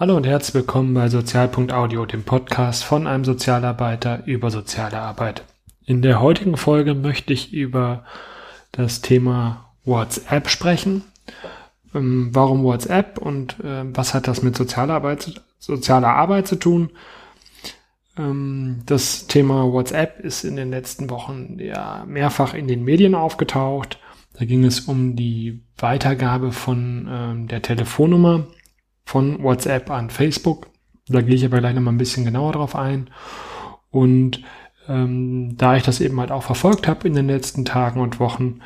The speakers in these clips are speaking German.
Hallo und herzlich willkommen bei Sozialpunkt Audio, dem Podcast von einem Sozialarbeiter über soziale Arbeit. In der heutigen Folge möchte ich über das Thema WhatsApp sprechen. Ähm, warum WhatsApp und äh, was hat das mit sozialer Arbeit, sozialer Arbeit zu tun? Ähm, das Thema WhatsApp ist in den letzten Wochen ja mehrfach in den Medien aufgetaucht. Da ging es um die Weitergabe von ähm, der Telefonnummer von WhatsApp an Facebook. Da gehe ich aber gleich nochmal ein bisschen genauer drauf ein. Und ähm, da ich das eben halt auch verfolgt habe in den letzten Tagen und Wochen,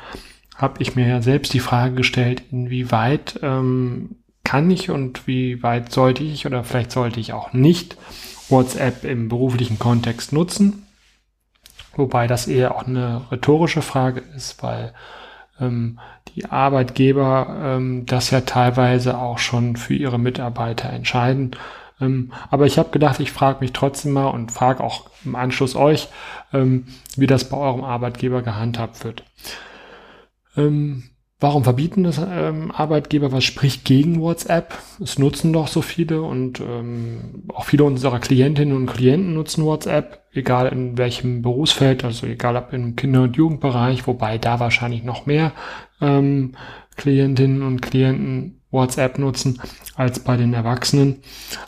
habe ich mir ja selbst die Frage gestellt, inwieweit ähm, kann ich und wie weit sollte ich oder vielleicht sollte ich auch nicht WhatsApp im beruflichen Kontext nutzen. Wobei das eher auch eine rhetorische Frage ist, weil ähm, die Arbeitgeber ähm, das ja teilweise auch schon für ihre Mitarbeiter entscheiden. Ähm, aber ich habe gedacht, ich frage mich trotzdem mal und frage auch im Anschluss euch, ähm, wie das bei eurem Arbeitgeber gehandhabt wird. Ähm, warum verbieten das ähm, Arbeitgeber? Was spricht gegen WhatsApp? Es nutzen doch so viele und ähm, auch viele unserer Klientinnen und Klienten nutzen WhatsApp egal in welchem Berufsfeld, also egal ob im Kinder- und Jugendbereich, wobei da wahrscheinlich noch mehr ähm, Klientinnen und Klienten WhatsApp nutzen als bei den Erwachsenen.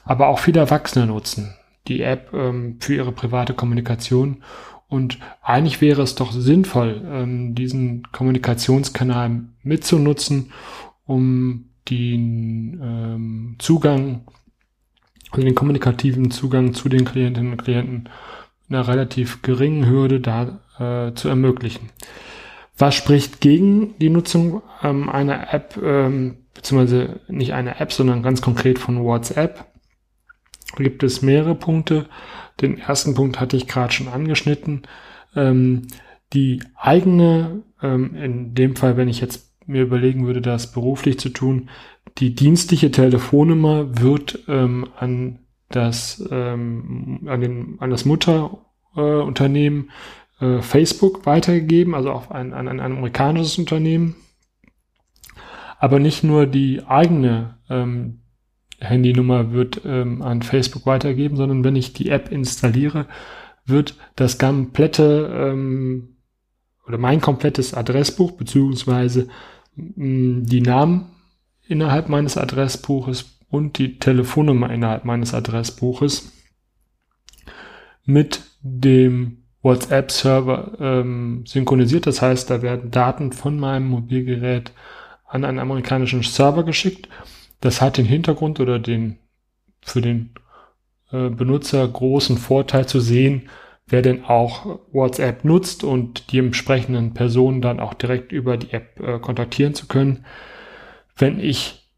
Aber auch viele Erwachsene nutzen die App ähm, für ihre private Kommunikation. Und eigentlich wäre es doch sinnvoll, ähm, diesen Kommunikationskanal mitzunutzen, um den ähm, Zugang, also den kommunikativen Zugang zu den Klientinnen und Klienten einer relativ geringen Hürde da äh, zu ermöglichen. Was spricht gegen die Nutzung ähm, einer App, ähm, beziehungsweise nicht einer App, sondern ganz konkret von WhatsApp? Gibt es mehrere Punkte. Den ersten Punkt hatte ich gerade schon angeschnitten. Ähm, die eigene, ähm, in dem Fall, wenn ich jetzt mir überlegen würde, das beruflich zu tun, die dienstliche Telefonnummer wird ähm, an das ähm, an, den, an das Mutterunternehmen äh, äh, Facebook weitergegeben, also auf ein, an ein amerikanisches Unternehmen. Aber nicht nur die eigene ähm, Handynummer wird ähm, an Facebook weitergeben, sondern wenn ich die App installiere, wird das komplette ähm, oder mein komplettes Adressbuch beziehungsweise mh, die Namen innerhalb meines Adressbuches und die Telefonnummer innerhalb meines Adressbuches mit dem WhatsApp-Server ähm, synchronisiert. Das heißt, da werden Daten von meinem Mobilgerät an einen amerikanischen Server geschickt. Das hat den Hintergrund oder den für den äh, Benutzer großen Vorteil zu sehen, wer denn auch WhatsApp nutzt und die entsprechenden Personen dann auch direkt über die App äh, kontaktieren zu können. Wenn ich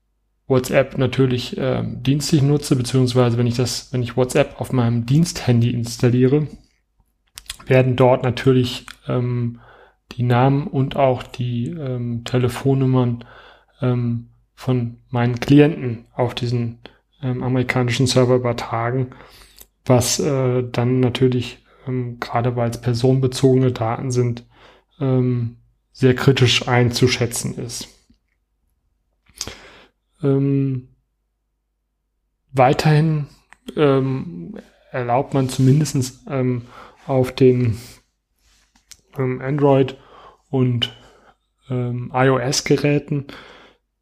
WhatsApp natürlich äh, dienstlich nutze, beziehungsweise wenn ich das, wenn ich WhatsApp auf meinem Diensthandy installiere, werden dort natürlich ähm, die Namen und auch die ähm, Telefonnummern ähm, von meinen Klienten auf diesen ähm, amerikanischen Server übertragen, was äh, dann natürlich, ähm, gerade weil es personenbezogene Daten sind, ähm, sehr kritisch einzuschätzen ist. Ähm, weiterhin ähm, erlaubt man zumindest ähm, auf den Android und iOS-Geräten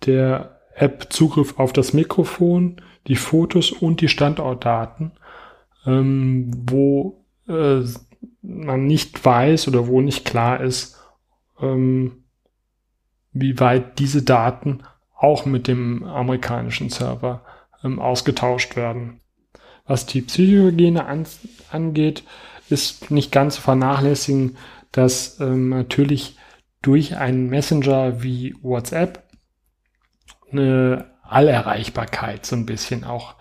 der App Zugriff auf das Mikrofon, die Fotos und die Standortdaten, ähm, wo äh, man nicht weiß oder wo nicht klar ist, ähm, wie weit diese Daten auch mit dem amerikanischen Server ähm, ausgetauscht werden. Was die Psychohygiene an, angeht, ist nicht ganz zu vernachlässigen, dass ähm, natürlich durch einen Messenger wie WhatsApp eine Allerreichbarkeit so ein bisschen auch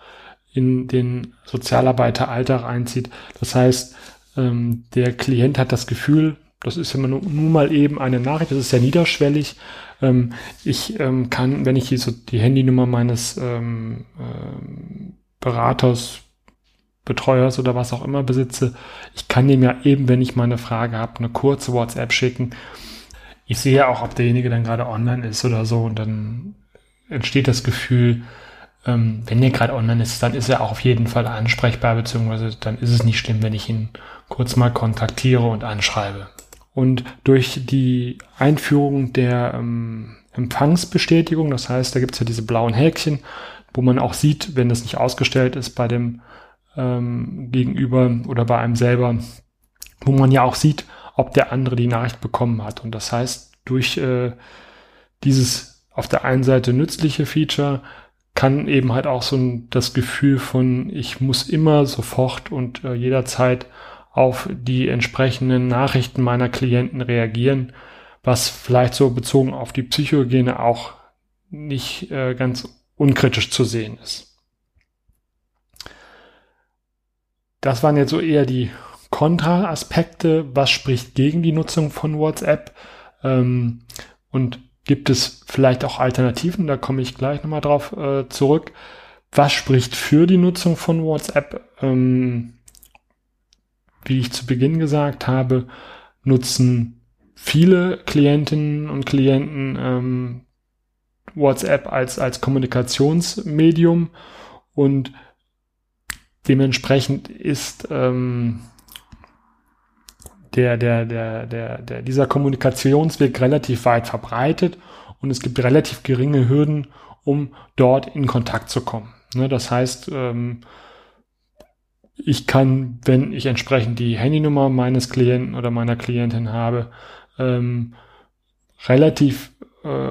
in den Sozialarbeiteralltag einzieht. Das heißt, ähm, der Klient hat das Gefühl, das ist immer nur, nur mal eben eine Nachricht, das ist ja niederschwellig. Ähm, ich ähm, kann, wenn ich hier so die Handynummer meines ähm, ähm, Beraters, Betreuers oder was auch immer besitze, ich kann dem ja eben, wenn ich mal eine Frage habe, eine kurze WhatsApp schicken. Ich sehe auch, ob derjenige dann gerade online ist oder so und dann entsteht das Gefühl, ähm, wenn er gerade online ist, dann ist er auch auf jeden Fall ansprechbar, beziehungsweise dann ist es nicht schlimm, wenn ich ihn kurz mal kontaktiere und anschreibe. Und durch die Einführung der ähm, Empfangsbestätigung, das heißt, da gibt es ja diese blauen Häkchen, wo man auch sieht, wenn das nicht ausgestellt ist bei dem ähm, Gegenüber oder bei einem selber, wo man ja auch sieht, ob der andere die Nachricht bekommen hat. Und das heißt, durch äh, dieses auf der einen Seite nützliche Feature kann eben halt auch so ein, das Gefühl von, ich muss immer sofort und äh, jederzeit auf die entsprechenden Nachrichten meiner Klienten reagieren, was vielleicht so bezogen auf die Psychohygiene auch nicht äh, ganz unkritisch zu sehen ist. Das waren jetzt so eher die Kontra-Aspekte. Was spricht gegen die Nutzung von WhatsApp? Ähm, und gibt es vielleicht auch Alternativen? Da komme ich gleich nochmal drauf äh, zurück. Was spricht für die Nutzung von WhatsApp? Ähm, wie ich zu Beginn gesagt habe, nutzen viele Klientinnen und Klienten ähm, WhatsApp als, als Kommunikationsmedium und dementsprechend ist ähm, der, der, der, der, der, dieser Kommunikationsweg relativ weit verbreitet und es gibt relativ geringe Hürden, um dort in Kontakt zu kommen. Ne, das heißt, ähm, ich kann, wenn ich entsprechend die Handynummer meines Klienten oder meiner Klientin habe, ähm, relativ äh,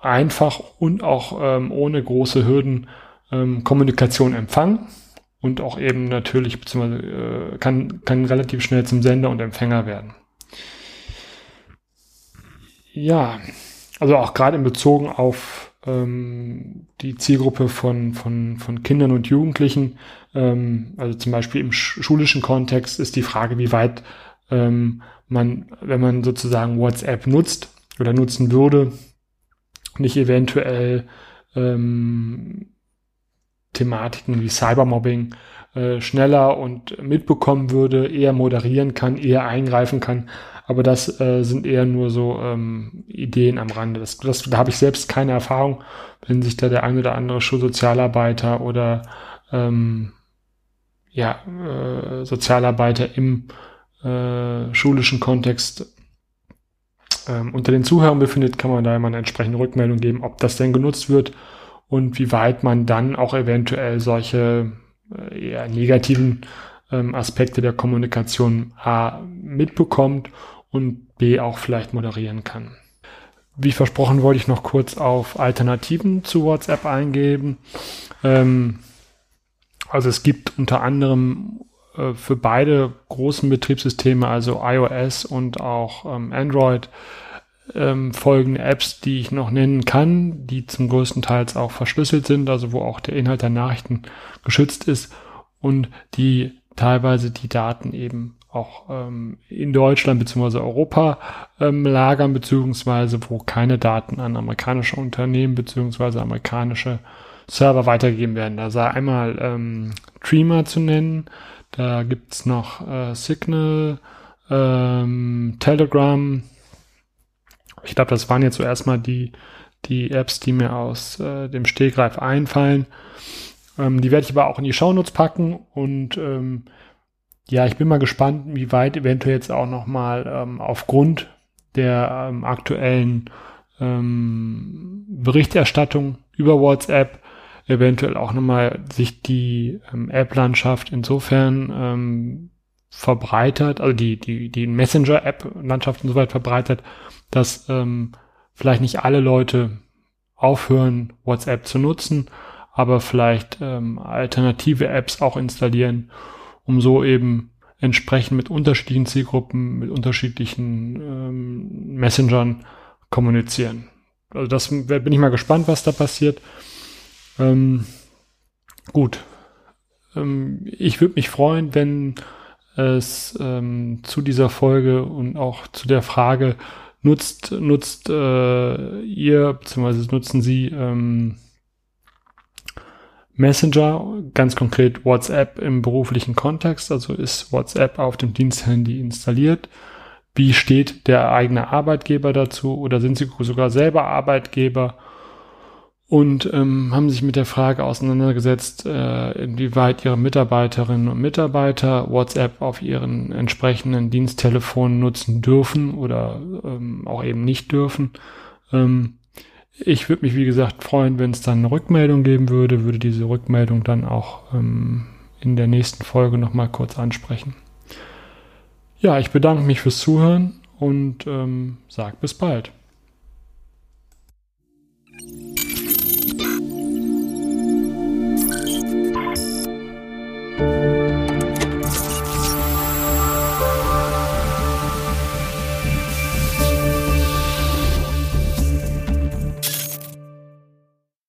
einfach und auch ähm, ohne große Hürden Kommunikation empfangen und auch eben natürlich beziehungsweise äh, kann, kann relativ schnell zum Sender und Empfänger werden. Ja, also auch gerade in Bezug auf ähm, die Zielgruppe von, von, von Kindern und Jugendlichen, ähm, also zum Beispiel im schulischen Kontext ist die Frage, wie weit ähm, man, wenn man sozusagen WhatsApp nutzt oder nutzen würde, nicht eventuell ähm, Thematiken wie Cybermobbing äh, schneller und mitbekommen würde, eher moderieren kann, eher eingreifen kann. Aber das äh, sind eher nur so ähm, Ideen am Rande. Das, das, da habe ich selbst keine Erfahrung, wenn sich da der ein oder andere Schulsozialarbeiter oder ähm, ja, äh, Sozialarbeiter im äh, schulischen Kontext ähm, unter den Zuhörern befindet, kann man da immer eine entsprechende Rückmeldung geben, ob das denn genutzt wird und wie weit man dann auch eventuell solche äh, eher negativen ähm, Aspekte der Kommunikation A mitbekommt und B auch vielleicht moderieren kann. Wie versprochen wollte ich noch kurz auf Alternativen zu WhatsApp eingeben. Ähm, also es gibt unter anderem äh, für beide großen Betriebssysteme, also iOS und auch ähm, Android, ähm, folgende Apps, die ich noch nennen kann, die zum größten Teil auch verschlüsselt sind, also wo auch der Inhalt der Nachrichten geschützt ist und die teilweise die Daten eben auch ähm, in Deutschland bzw. Europa ähm, lagern, beziehungsweise wo keine Daten an amerikanische Unternehmen bzw. amerikanische Server weitergegeben werden. Da sei einmal ähm, Dreamer zu nennen, da gibt's noch äh, Signal, ähm, Telegram. Ich glaube, das waren jetzt so erstmal die, die Apps, die mir aus äh, dem Stegreif einfallen. Ähm, die werde ich aber auch in die Shownotes packen und ähm, ja, ich bin mal gespannt, wie weit eventuell jetzt auch nochmal ähm, aufgrund der ähm, aktuellen ähm, Berichterstattung über WhatsApp eventuell auch nochmal sich die ähm, App-Landschaft insofern ähm, verbreitert, also die, die, die Messenger-App-Landschaft insoweit verbreitert, dass ähm, vielleicht nicht alle Leute aufhören, WhatsApp zu nutzen, aber vielleicht ähm, alternative Apps auch installieren, um so eben entsprechend mit unterschiedlichen Zielgruppen, mit unterschiedlichen ähm, Messengern kommunizieren. Also das bin ich mal gespannt, was da passiert. Ähm, gut. Ähm, ich würde mich freuen, wenn es ähm, zu dieser Folge und auch zu der Frage nutzt, nutzt äh, ihr, beziehungsweise nutzen Sie ähm, Messenger, ganz konkret WhatsApp im beruflichen Kontext, also ist WhatsApp auf dem Diensthandy installiert. Wie steht der eigene Arbeitgeber dazu oder sind Sie sogar selber Arbeitgeber? Und ähm, haben sich mit der Frage auseinandergesetzt, äh, inwieweit ihre Mitarbeiterinnen und Mitarbeiter WhatsApp auf ihren entsprechenden Diensttelefonen nutzen dürfen oder ähm, auch eben nicht dürfen. Ähm, ich würde mich, wie gesagt, freuen, wenn es dann eine Rückmeldung geben würde, würde diese Rückmeldung dann auch ähm, in der nächsten Folge nochmal kurz ansprechen. Ja, ich bedanke mich fürs Zuhören und ähm, sag bis bald. Bye.